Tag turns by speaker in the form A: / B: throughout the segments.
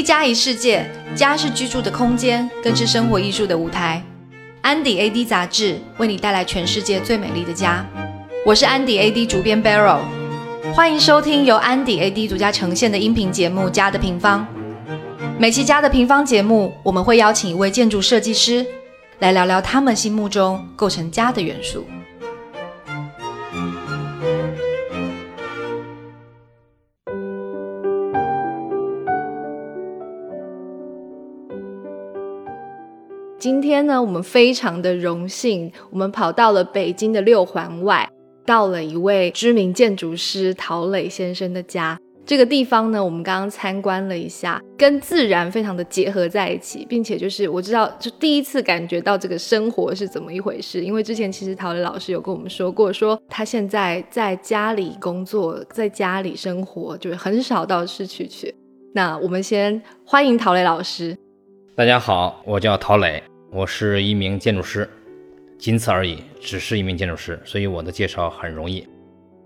A: 一家一世界，家是居住的空间，更是生活艺术的舞台。安迪 AD 杂志为你带来全世界最美丽的家。我是安迪 AD 主编 Barrow，欢迎收听由安迪 AD 独家呈现的音频节目《家的平方》。每期《家的平方》节目，我们会邀请一位建筑设计师来聊聊他们心目中构成家的元素。今天呢，我们非常的荣幸，我们跑到了北京的六环外，到了一位知名建筑师陶磊先生的家。这个地方呢，我们刚刚参观了一下，跟自然非常的结合在一起，并且就是我知道，就第一次感觉到这个生活是怎么一回事。因为之前其实陶磊老师有跟我们说过，说他现在在家里工作，在家里生活，就是很少到市区去。那我们先欢迎陶磊老师。
B: 大家好，我叫陶磊。我是一名建筑师，仅此而已，只是一名建筑师，所以我的介绍很容易。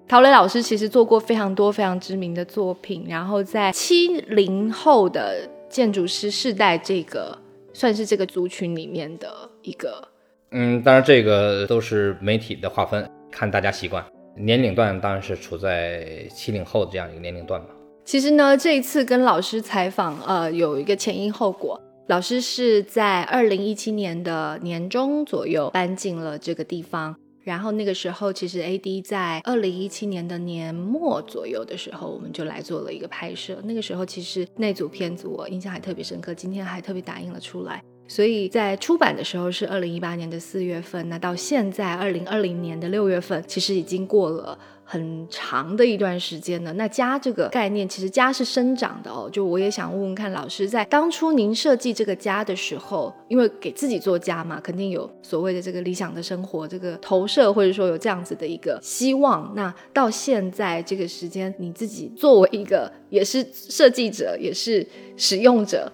A: 陶磊老师其实做过非常多非常知名的作品，然后在七零后的建筑师世代这个算是这个族群里面的一个。
B: 嗯，当然这个都是媒体的划分，看大家习惯。年龄段当然是处在七零后这样一个年龄段吧。
A: 其实呢，这一次跟老师采访，呃，有一个前因后果。老师是在二零一七年的年中左右搬进了这个地方，然后那个时候其实 A D 在二零一七年的年末左右的时候，我们就来做了一个拍摄。那个时候其实那组片子我印象还特别深刻，今天还特别打印了出来。所以在出版的时候是二零一八年的四月份，那到现在二零二零年的六月份，其实已经过了。很长的一段时间呢，那家这个概念其实家是生长的哦。就我也想问问看老师，在当初您设计这个家的时候，因为给自己做家嘛，肯定有所谓的这个理想的生活这个投射，或者说有这样子的一个希望。那到现在这个时间，你自己作为一个也是设计者，也是使用者，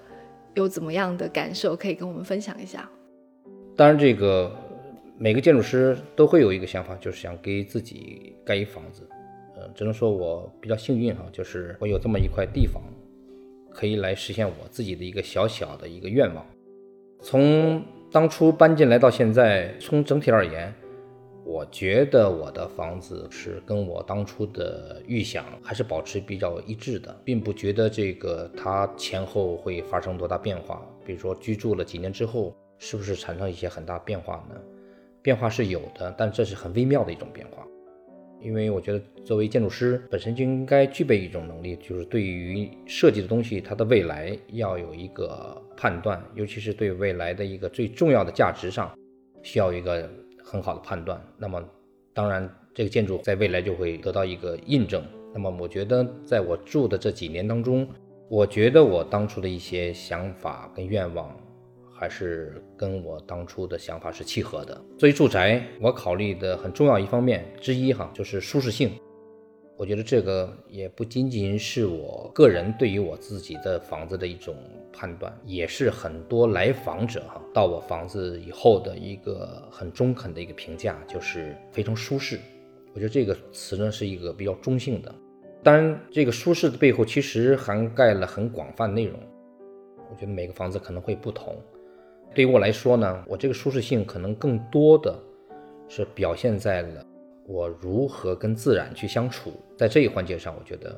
A: 有怎么样的感受可以跟我们分享一下？
B: 当然这个。每个建筑师都会有一个想法，就是想给自己盖一房子。呃，只能说我比较幸运哈，就是我有这么一块地方，可以来实现我自己的一个小小的一个愿望。从当初搬进来到现在，从整体而言，我觉得我的房子是跟我当初的预想还是保持比较一致的，并不觉得这个它前后会发生多大变化。比如说居住了几年之后，是不是产生一些很大变化呢？变化是有的，但这是很微妙的一种变化，因为我觉得作为建筑师本身就应该具备一种能力，就是对于设计的东西它的未来要有一个判断，尤其是对未来的一个最重要的价值上，需要一个很好的判断。那么，当然这个建筑在未来就会得到一个印证。那么，我觉得在我住的这几年当中，我觉得我当初的一些想法跟愿望。还是跟我当初的想法是契合的。作为住宅，我考虑的很重要一方面之一哈，就是舒适性。我觉得这个也不仅仅是我个人对于我自己的房子的一种判断，也是很多来访者哈到我房子以后的一个很中肯的一个评价，就是非常舒适。我觉得这个词呢是一个比较中性的。当然，这个舒适的背后其实涵盖了很广泛内容。我觉得每个房子可能会不同。对于我来说呢，我这个舒适性可能更多的是表现在了我如何跟自然去相处，在这一环节上，我觉得，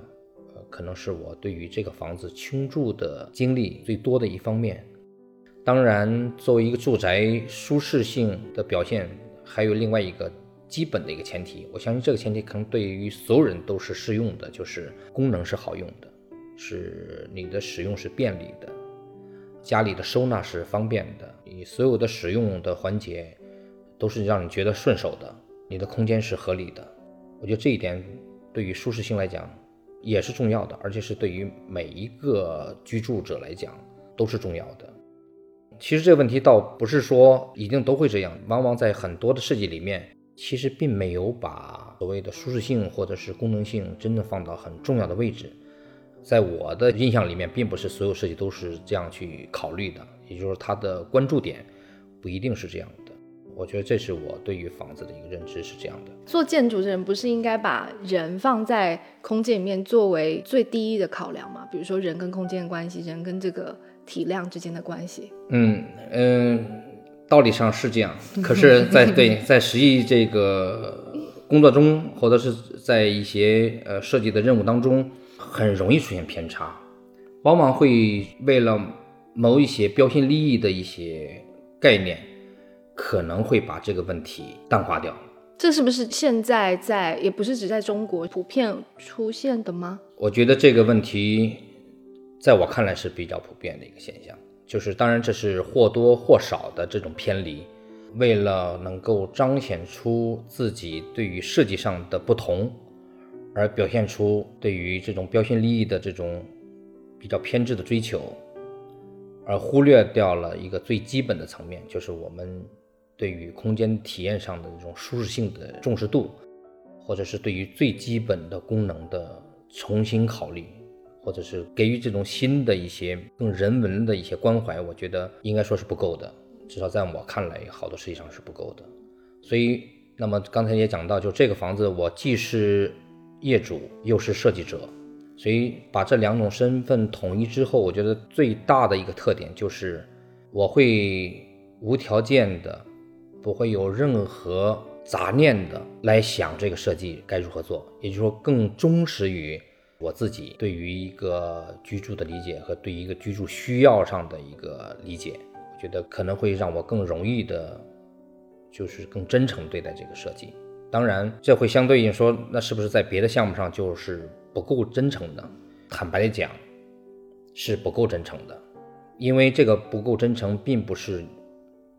B: 呃，可能是我对于这个房子倾注的精力最多的一方面。当然，作为一个住宅舒适性的表现，还有另外一个基本的一个前提，我相信这个前提可能对于所有人都是适用的，就是功能是好用的，是你的使用是便利的。家里的收纳是方便的，你所有的使用的环节都是让你觉得顺手的，你的空间是合理的。我觉得这一点对于舒适性来讲也是重要的，而且是对于每一个居住者来讲都是重要的。其实这个问题倒不是说一定都会这样，往往在很多的设计里面，其实并没有把所谓的舒适性或者是功能性真的放到很重要的位置。在我的印象里面，并不是所有设计都是这样去考虑的，也就是说，它的关注点不一定是这样。我觉得这是我对于房子的一个认知是这样的。
A: 做建筑的人不是应该把人放在空间里面作为最低的考量吗？比如说人跟空间的关系，人跟这个体量之间的关系。
B: 嗯嗯，道理上是这样，可是在，对在实际这个工作中，或者是在一些呃设计的任务当中，很容易出现偏差，往往会为了某一些标新立异的一些概念。可能会把这个问题淡化掉，
A: 这是不是现在在也不是只在中国普遍出现的吗？
B: 我觉得这个问题，在我看来是比较普遍的一个现象，就是当然这是或多或少的这种偏离，为了能够彰显出自己对于设计上的不同，而表现出对于这种标新立异的这种比较偏执的追求，而忽略掉了一个最基本的层面，就是我们。对于空间体验上的这种舒适性的重视度，或者是对于最基本的功能的重新考虑，或者是给予这种新的一些更人文的一些关怀，我觉得应该说是不够的。至少在我看来，好多实际上是不够的。所以，那么刚才也讲到，就这个房子，我既是业主又是设计者，所以把这两种身份统一之后，我觉得最大的一个特点就是我会无条件的。不会有任何杂念的来想这个设计该如何做，也就是说，更忠实于我自己对于一个居住的理解和对一个居住需要上的一个理解。我觉得可能会让我更容易的，就是更真诚对待这个设计。当然，这会相对应说，那是不是在别的项目上就是不够真诚呢？坦白的讲，是不够真诚的，因为这个不够真诚，并不是。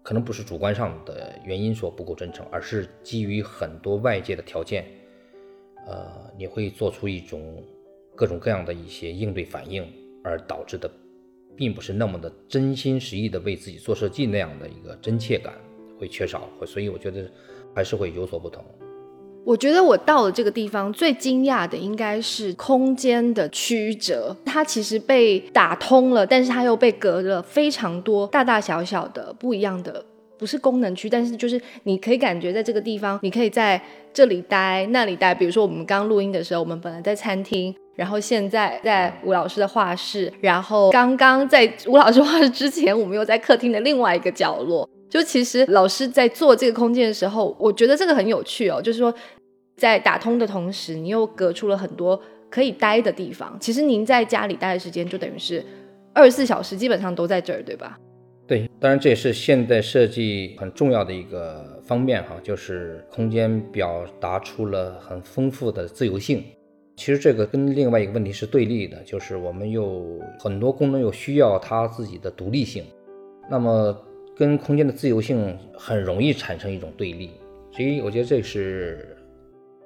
B: 可能不是主观上的原因说不够真诚，而是基于很多外界的条件，呃，你会做出一种各种各样的一些应对反应，而导致的，并不是那么的真心实意的为自己做设计那样的一个真切感会缺少，所以我觉得还是会有所不同。
A: 我觉得我到了这个地方最惊讶的应该是空间的曲折，它其实被打通了，但是它又被隔了非常多大大小小的不一样的，不是功能区，但是就是你可以感觉在这个地方，你可以在这里待那里待。比如说我们刚录音的时候，我们本来在餐厅，然后现在在吴老师的画室，然后刚刚在吴老师画室之前，我们又在客厅的另外一个角落。就其实老师在做这个空间的时候，我觉得这个很有趣哦。就是说，在打通的同时，你又隔出了很多可以待的地方。其实您在家里待的时间，就等于是二十四小时，基本上都在这儿，对吧？
B: 对，当然这也是现代设计很重要的一个方面哈，就是空间表达出了很丰富的自由性。其实这个跟另外一个问题是对立的，就是我们有很多功能又需要它自己的独立性。那么。跟空间的自由性很容易产生一种对立，所以我觉得这是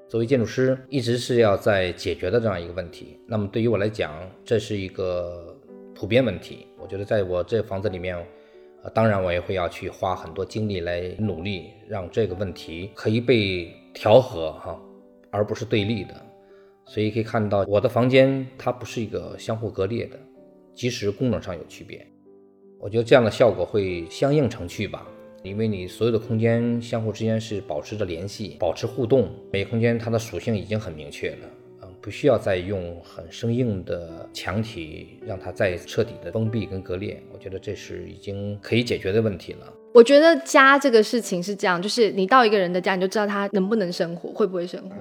B: 作为建筑师一直是要在解决的这样一个问题。那么对于我来讲，这是一个普遍问题。我觉得在我这房子里面，啊，当然我也会要去花很多精力来努力，让这个问题可以被调和哈，而不是对立的。所以可以看到，我的房间它不是一个相互割裂的，即使功能上有区别。我觉得这样的效果会相映成趣吧，因为你所有的空间相互之间是保持着联系、保持互动，每个空间它的属性已经很明确了，嗯，不需要再用很生硬的墙体让它再彻底的封闭跟割裂。我觉得这是已经可以解决的问题了。
A: 我觉得家这个事情是这样，就是你到一个人的家，你就知道他能不能生活，会不会生活。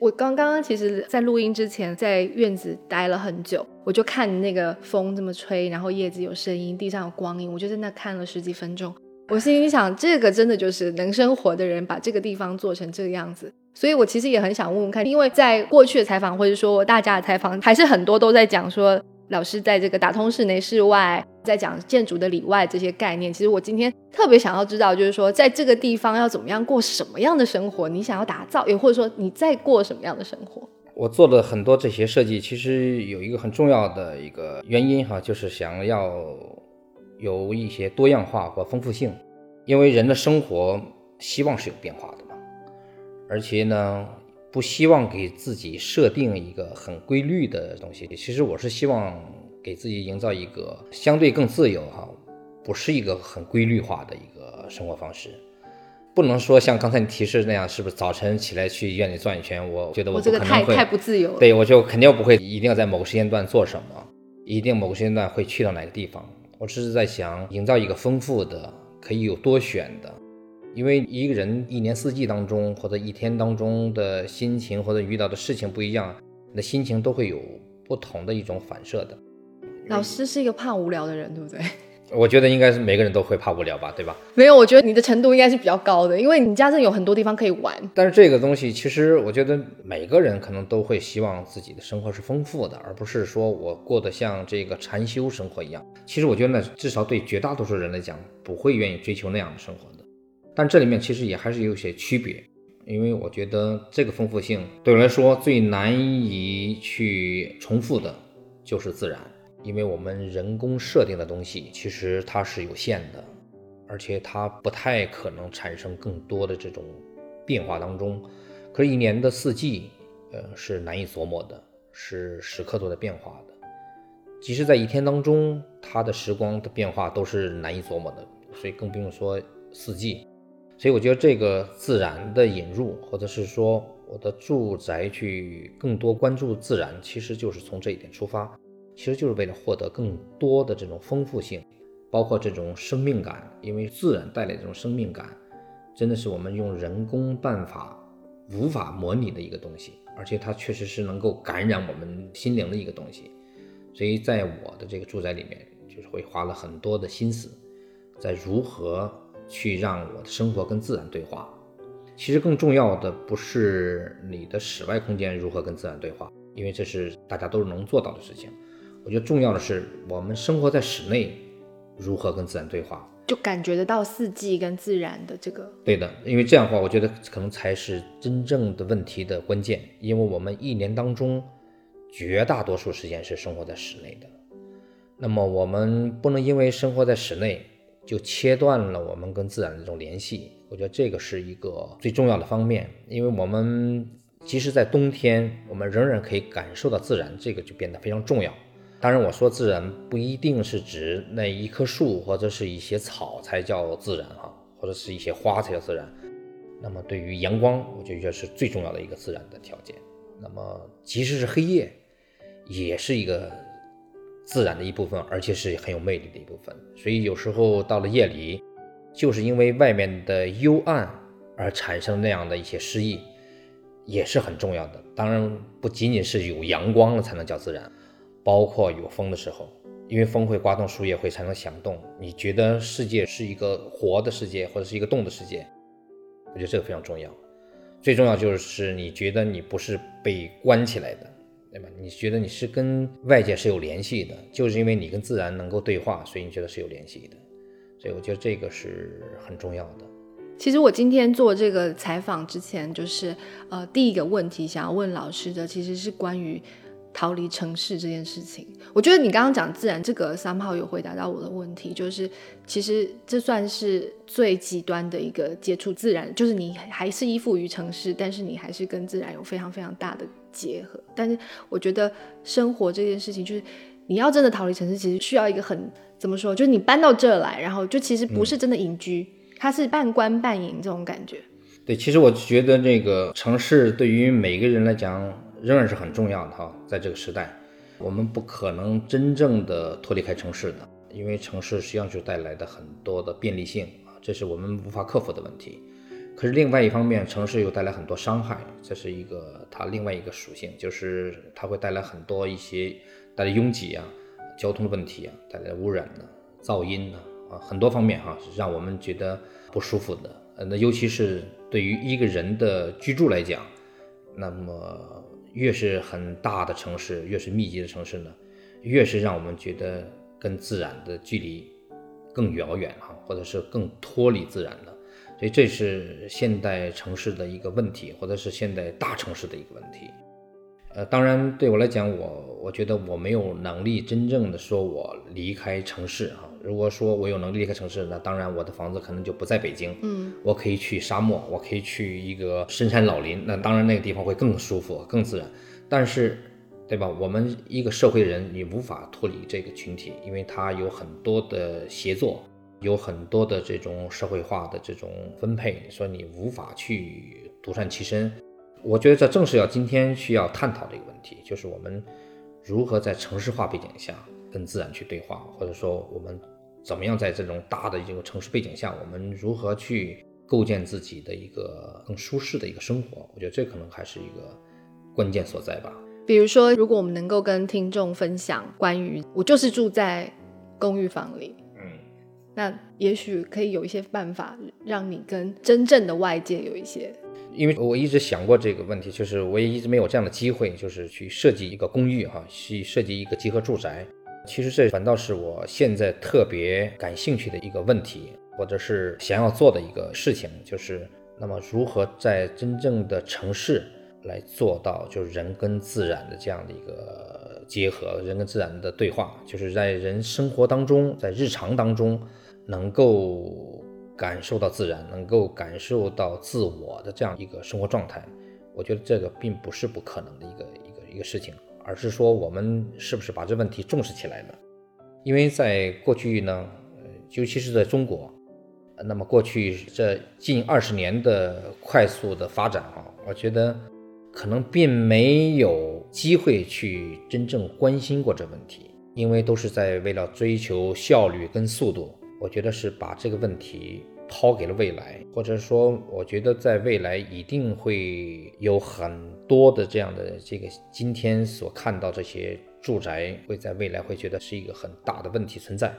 A: 我刚刚其实，在录音之前，在院子待了很久，我就看那个风这么吹，然后叶子有声音，地上有光影，我就在那看了十几分钟。我心里想，这个真的就是能生活的人把这个地方做成这个样子。所以我其实也很想问问看，因为在过去的采访或者说大家的采访，还是很多都在讲说。老师在这个打通室内室外，在讲建筑的里外这些概念。其实我今天特别想要知道，就是说在这个地方要怎么样过什么样的生活？你想要打造，也或者说你在过什么样的生活？
B: 我做了很多这些设计，其实有一个很重要的一个原因哈，就是想要有一些多样化和丰富性。因为人的生活希望是有变化的嘛，而且呢。不希望给自己设定一个很规律的东西。其实我是希望给自己营造一个相对更自由哈，不是一个很规律化的一个生活方式。不能说像刚才你提示那样，是不是早晨起来去医院里转一圈？我觉得
A: 我这个太太不自由了。
B: 对我就肯定不会一定要在某个时间段做什么，一定某个时间段会去到哪个地方。我只是在想，营造一个丰富的、可以有多选的，因为一个人一年四季当中或者一天当中的心情或者遇到的事情不一样，你的心情都会有不同的一种反射的。
A: 老师是一个怕无聊的人，对不对？
B: 我觉得应该是每个人都会怕无聊吧，对吧？
A: 没有，我觉得你的程度应该是比较高的，因为你家镇有很多地方可以玩。
B: 但是这个东西，其实我觉得每个人可能都会希望自己的生活是丰富的，而不是说我过得像这个禅修生活一样。其实我觉得呢，至少对绝大多数人来讲，不会愿意追求那样的生活的。但这里面其实也还是有些区别，因为我觉得这个丰富性对我来说最难以去重复的，就是自然。因为我们人工设定的东西，其实它是有限的，而且它不太可能产生更多的这种变化当中。可是，一年的四季，呃，是难以琢磨的，是时刻都在变化的。即使在一天当中，它的时光的变化都是难以琢磨的，所以更不用说四季。所以，我觉得这个自然的引入，或者是说我的住宅去更多关注自然，其实就是从这一点出发。其实就是为了获得更多的这种丰富性，包括这种生命感，因为自然带来这种生命感，真的是我们用人工办法无法模拟的一个东西，而且它确实是能够感染我们心灵的一个东西。所以在我的这个住宅里面，就是会花了很多的心思，在如何去让我的生活跟自然对话。其实更重要的不是你的室外空间如何跟自然对话，因为这是大家都是能做到的事情。我觉得重要的是，我们生活在室内，如何跟自然对话，
A: 就感觉得到四季跟自然的这个。
B: 对的，因为这样的话，我觉得可能才是真正的问题的关键。因为我们一年当中，绝大多数时间是生活在室内的，那么我们不能因为生活在室内，就切断了我们跟自然的这种联系。我觉得这个是一个最重要的方面，因为我们即使在冬天，我们仍然可以感受到自然，这个就变得非常重要。当然，我说自然不一定是指那一棵树或者是一些草才叫自然哈，或者是一些花才叫自然。那么对于阳光，我觉得是最重要的一个自然的条件。那么即使是黑夜，也是一个自然的一部分，而且是很有魅力的一部分。所以有时候到了夜里，就是因为外面的幽暗而产生那样的一些诗意，也是很重要的。当然，不仅仅是有阳光了才能叫自然。包括有风的时候，因为风会刮动树叶，会产生响动。你觉得世界是一个活的世界，或者是一个动的世界？我觉得这个非常重要。最重要就是你觉得你不是被关起来的，对吧？你觉得你是跟外界是有联系的，就是因为你跟自然能够对话，所以你觉得是有联系的。所以我觉得这个是很重要的。
A: 其实我今天做这个采访之前，就是呃，第一个问题想要问老师的，其实是关于。逃离城市这件事情，我觉得你刚刚讲自然这个三号有回答到我的问题，就是其实这算是最极端的一个接触自然，就是你还是依附于城市，但是你还是跟自然有非常非常大的结合。但是我觉得生活这件事情，就是你要真的逃离城市，其实需要一个很怎么说，就是你搬到这来，然后就其实不是真的隐居，它是半官半隐这种感觉。
B: 对，其实我觉得这个城市对于每个人来讲。仍然是很重要的哈，在这个时代，我们不可能真正的脱离开城市的，因为城市实际上就带来的很多的便利性啊，这是我们无法克服的问题。可是另外一方面，城市又带来很多伤害，这是一个它另外一个属性，就是它会带来很多一些带来拥挤啊、交通的问题啊、带来污染的、噪音呢啊，很多方面哈，是让我们觉得不舒服的。那尤其是对于一个人的居住来讲，那么。越是很大的城市，越是密集的城市呢，越是让我们觉得跟自然的距离更遥远哈，或者是更脱离自然的。所以这是现代城市的一个问题，或者是现代大城市的一个问题。呃，当然对我来讲，我我觉得我没有能力真正的说我离开城市哈。如果说我有能力离开城市，那当然我的房子可能就不在北京，
A: 嗯，
B: 我可以去沙漠，我可以去一个深山老林，那当然那个地方会更舒服、更自然。但是，对吧？我们一个社会人，你无法脱离这个群体，因为它有很多的协作，有很多的这种社会化的这种分配，所以你无法去独善其身。我觉得这正是要今天需要探讨的一个问题，就是我们如何在城市化背景下跟自然去对话，或者说我们怎么样在这种大的一个城市背景下，我们如何去构建自己的一个更舒适的一个生活？我觉得这可能还是一个关键所在吧。
A: 比如说，如果我们能够跟听众分享关于我就是住在公寓房里，
B: 嗯，
A: 那也许可以有一些办法让你跟真正的外界有一些。
B: 因为我一直想过这个问题，就是我也一直没有这样的机会，就是去设计一个公寓哈，去设计一个集合住宅。其实这反倒是我现在特别感兴趣的一个问题，或者是想要做的一个事情，就是那么如何在真正的城市来做到，就是人跟自然的这样的一个结合，人跟自然的对话，就是在人生活当中，在日常当中能够。感受到自然，能够感受到自我的这样一个生活状态，我觉得这个并不是不可能的一个一个一个事情，而是说我们是不是把这问题重视起来了？因为在过去呢，尤其是在中国，那么过去这近二十年的快速的发展啊，我觉得可能并没有机会去真正关心过这问题，因为都是在为了追求效率跟速度。我觉得是把这个问题抛给了未来，或者说，我觉得在未来一定会有很多的这样的这个今天所看到这些住宅，会在未来会觉得是一个很大的问题存在。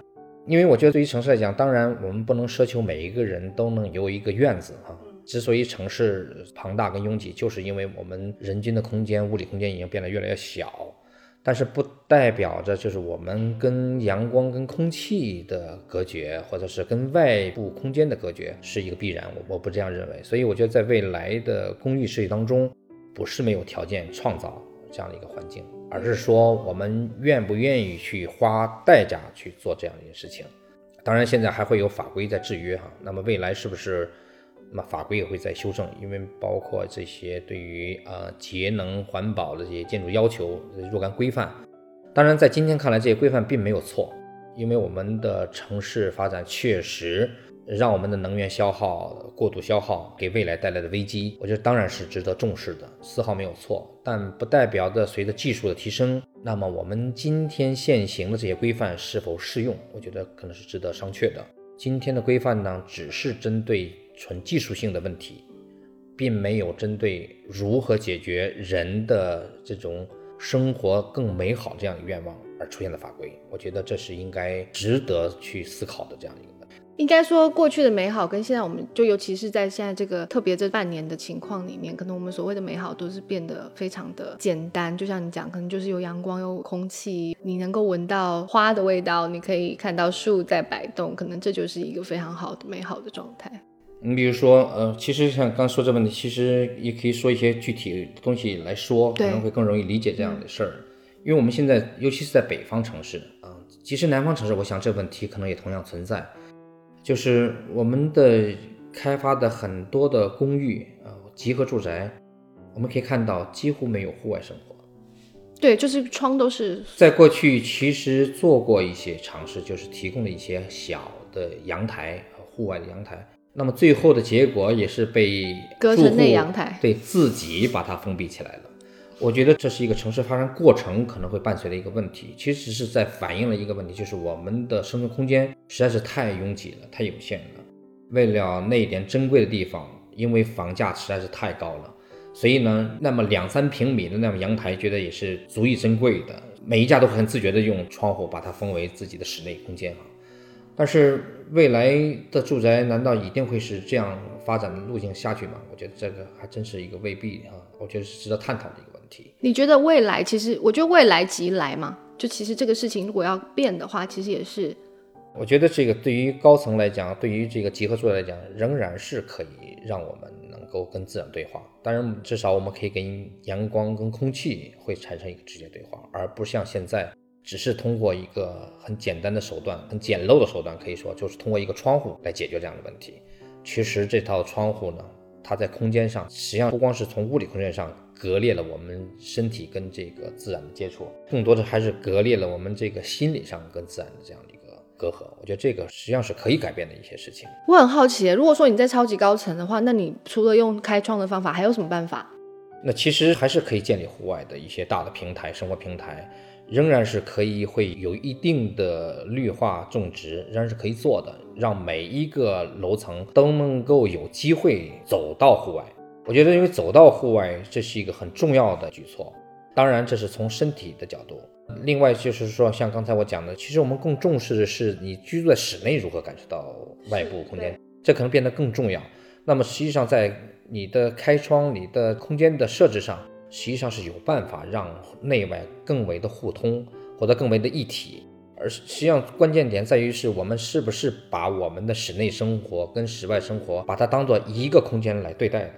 B: 因为我觉得对于城市来讲，当然我们不能奢求每一个人都能有一个院子啊。之所以城市庞大跟拥挤，就是因为我们人均的空间、物理空间已经变得越来越小。但是不代表着就是我们跟阳光、跟空气的隔绝，或者是跟外部空间的隔绝是一个必然。我我不这样认为。所以我觉得在未来的公寓设计当中，不是没有条件创造这样的一个环境，而是说我们愿不愿意去花代价去做这样一件事情。当然，现在还会有法规在制约哈。那么未来是不是？那么法规也会在修正，因为包括这些对于呃节能环保的这些建筑要求若干规范。当然，在今天看来，这些规范并没有错，因为我们的城市发展确实让我们的能源消耗过度消耗给未来带来的危机，我觉得当然是值得重视的，丝毫没有错。但不代表着随着技术的提升，那么我们今天现行的这些规范是否适用，我觉得可能是值得商榷的。今天的规范呢，只是针对。纯技术性的问题，并没有针对如何解决人的这种生活更美好这样的愿望而出现的法规。我觉得这是应该值得去思考的这样一个问题。
A: 应该说，过去的美好跟现在，我们就尤其是在现在这个特别这半年的情况里面，可能我们所谓的美好都是变得非常的简单。就像你讲，可能就是有阳光、有空气，你能够闻到花的味道，你可以看到树在摆动，可能这就是一个非常好的美好的状态。
B: 你比如说，呃，其实像刚说这问题，其实也可以说一些具体的东西来说，可能会更容易理解这样的事儿。因为我们现在，尤其是在北方城市啊，其实南方城市，我想这问题可能也同样存在，就是我们的开发的很多的公寓啊，集合住宅，我们可以看到几乎没有户外生活。
A: 对，就是窗都是。
B: 在过去，其实做过一些尝试，就是提供了一些小的阳台户外的阳台。那么最后的结果也是被
A: 隔成内阳台，
B: 对自己把它封闭起来了。我觉得这是一个城市发展过程可能会伴随的一个问题，其实是在反映了一个问题，就是我们的生存空间实在是太拥挤了，太有限了。为了那一点珍贵的地方，因为房价实在是太高了，所以呢，那么两三平米的那种阳台，觉得也是足以珍贵的。每一家都很自觉的用窗户把它封为自己的室内空间啊。但是未来的住宅难道一定会是这样发展的路径下去吗？我觉得这个还真是一个未必啊，我觉得是值得探讨的一个问题。
A: 你觉得未来其实，我觉得未来即来嘛，就其实这个事情如果要变的话，其实也是。
B: 我觉得这个对于高层来讲，对于这个集合住宅来讲，仍然是可以让我们能够跟自然对话。当然，至少我们可以跟阳光跟空气会产生一个直接对话，而不像现在。只是通过一个很简单的手段，很简陋的手段，可以说就是通过一个窗户来解决这样的问题。其实这套窗户呢，它在空间上，实际上不光是从物理空间上隔裂了我们身体跟这个自然的接触，更多的还是隔裂了我们这个心理上跟自然的这样的一个隔阂。我觉得这个实际上是可以改变的一些事情。
A: 我很好奇，如果说你在超级高层的话，那你除了用开窗的方法，还有什么办法？
B: 那其实还是可以建立户外的一些大的平台，生活平台，仍然是可以会有一定的绿化种植，仍然是可以做的，让每一个楼层都能够有机会走到户外。我觉得，因为走到户外，这是一个很重要的举措。当然，这是从身体的角度。另外，就是说，像刚才我讲的，其实我们更重视的是你居住在室内如何感受到外部空间，这可能变得更重要。那么，实际上在你的开窗、你的空间的设置上，实际上是有办法让内外更为的互通，或者更为的一体。而实际上，关键点在于是我们是不是把我们的室内生活跟室外生活，把它当做一个空间来对待的。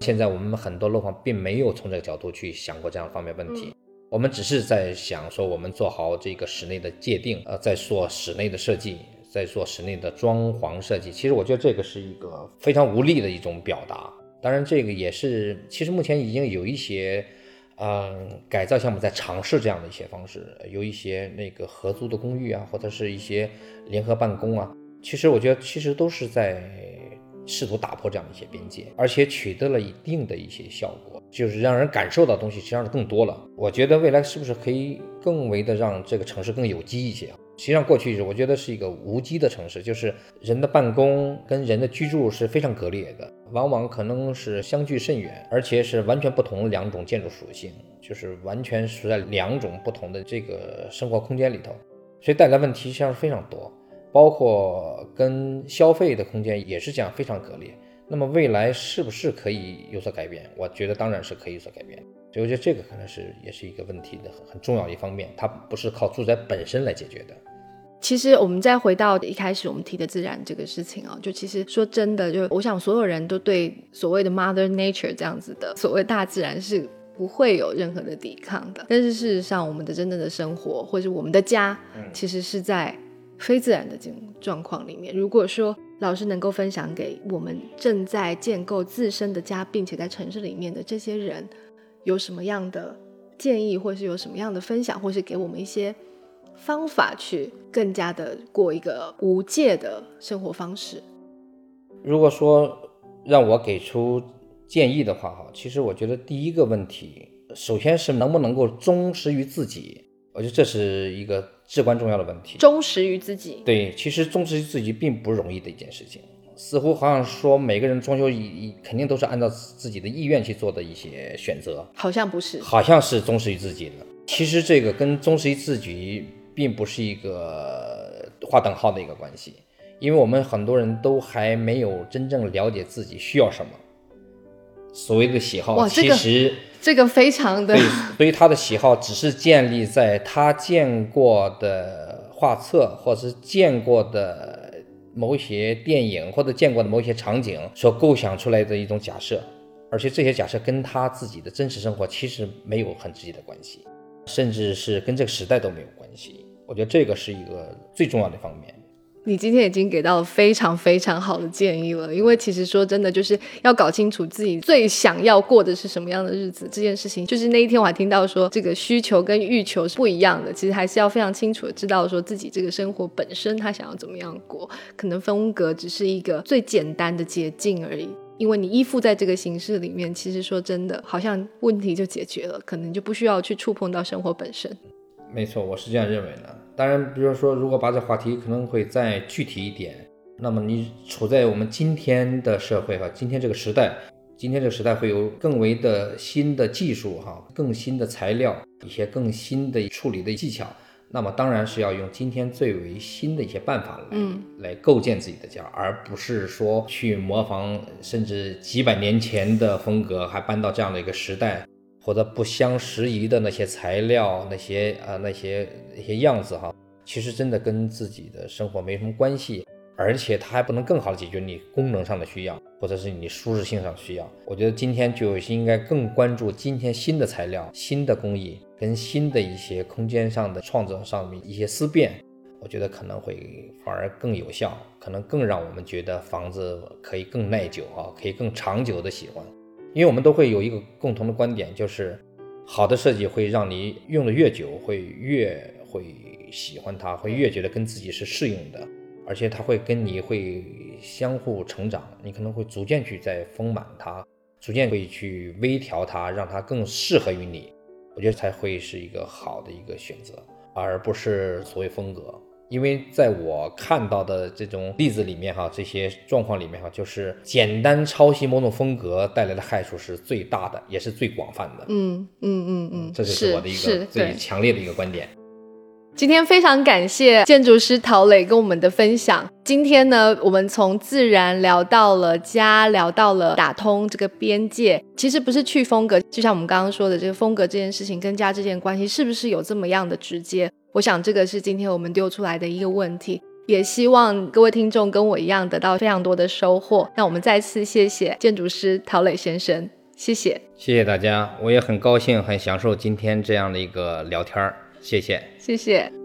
B: 现在我们很多楼房并没有从这个角度去想过这样方面问题，我们只是在想说我们做好这个室内的界定，呃，在做室内的设计，在做室内的装潢设计。其实我觉得这个是一个非常无力的一种表达。当然，这个也是其实目前已经有一些，嗯，改造项目在尝试这样的一些方式，有一些那个合租的公寓啊，或者是一些联合办公啊。其实我觉得其实都是在。试图打破这样的一些边界，而且取得了一定的一些效果，就是让人感受到东西实际上是更多了。我觉得未来是不是可以更为的让这个城市更有机一些？实际上过去是我觉得是一个无机的城市，就是人的办公跟人的居住是非常割裂的，往往可能是相距甚远，而且是完全不同两种建筑属性，就是完全处在两种不同的这个生活空间里头，所以带来问题实际上是非常多。包括跟消费的空间也是这样非常割裂。那么未来是不是可以有所改变？我觉得当然是可以有所改变。所以我觉得这个可能是也是一个问题的很很重要的一方面，它不是靠住宅本身来解决的。
A: 其实我们再回到一开始我们提的自然这个事情啊，就其实说真的，就我想所有人都对所谓的 Mother Nature 这样子的所谓大自然是不会有任何的抵抗的。但是事实上，我们的真正的生活或者我们的家，其实是在。非自然的这种状况里面，如果说老师能够分享给我们正在建构自身的家，并且在城市里面的这些人，有什么样的建议，或是有什么样的分享，或是给我们一些方法，去更加的过一个无界的生活方式。
B: 如果说让我给出建议的话，哈，其实我觉得第一个问题，首先是能不能够忠实于自己，我觉得这是一个。至关重要的问题，
A: 忠实于自己。
B: 对，其实忠实于自己并不容易的一件事情。似乎好像说每个人装修一肯定都是按照自己的意愿去做的一些选择，
A: 好像不是，
B: 好像是忠实于自己的。其实这个跟忠实于自己并不是一个划等号的一个关系，因为我们很多人都还没有真正了解自己需要什么。所谓的喜好，其实。
A: 这个这个非常的，对
B: 所以他的喜好只是建立在他见过的画册，或者是见过的某些电影，或者见过的某些场景所构想出来的一种假设，而且这些假设跟他自己的真实生活其实没有很直接的关系，甚至是跟这个时代都没有关系。我觉得这个是一个最重要的方面。
A: 你今天已经给到了非常非常好的建议了，因为其实说真的，就是要搞清楚自己最想要过的是什么样的日子这件事情。就是那一天我还听到说，这个需求跟欲求是不一样的，其实还是要非常清楚的知道说自己这个生活本身他想要怎么样过，可能风格只是一个最简单的捷径而已。因为你依附在这个形式里面，其实说真的，好像问题就解决了，可能就不需要去触碰到生活本身。
B: 没错，我是这样认为的。当然，比如说，如果把这话题可能会再具体一点，那么你处在我们今天的社会哈，今天这个时代，今天这个时代会有更为的新的技术哈，更新的材料，一些更新的处理的技巧，那么当然是要用今天最为新的一些办法来来构建自己的家，而不是说去模仿甚至几百年前的风格，还搬到这样的一个时代。或者不相适宜的那些材料，那些啊那些那些样子哈，其实真的跟自己的生活没什么关系，而且它还不能更好的解决你功能上的需要，或者是你舒适性上需要。我觉得今天就应该更关注今天新的材料、新的工艺跟新的一些空间上的创造上面一些思辨，我觉得可能会反而更有效，可能更让我们觉得房子可以更耐久啊，可以更长久的喜欢。因为我们都会有一个共同的观点，就是好的设计会让你用的越久，会越会喜欢它，会越觉得跟自己是适应的，而且它会跟你会相互成长，你可能会逐渐去在丰满它，逐渐会去微调它，让它更适合于你。我觉得才会是一个好的一个选择，而不是所谓风格。因为在我看到的这种例子里面，哈，这些状况里面，哈，就是简单抄袭某种风格带来的害处是最大的，也是最广泛的。
A: 嗯嗯嗯嗯，
B: 这就是我的一个最强烈的一个观点。
A: 今天非常感谢建筑师陶磊跟我们的分享。今天呢，我们从自然聊到了家，聊到了打通这个边界。其实不是去风格，就像我们刚刚说的，这个风格这件事情跟家之间的关系是不是有这么样的直接？我想这个是今天我们丢出来的一个问题，也希望各位听众跟我一样得到非常多的收获。那我们再次谢谢建筑师陶磊先生，谢谢，
B: 谢谢大家，我也很高兴，很享受今天这样的一个聊天儿，谢谢，
A: 谢谢。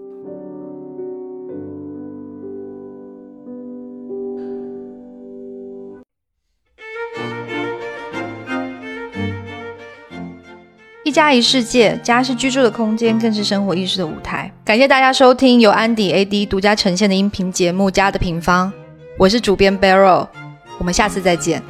C: 家一世界，家是居住的空间，更是生活意识的舞台。感谢大家收听由安迪 AD 独家呈现的音频节目《家的平方》，我是主编 Barrel，我们下次再见。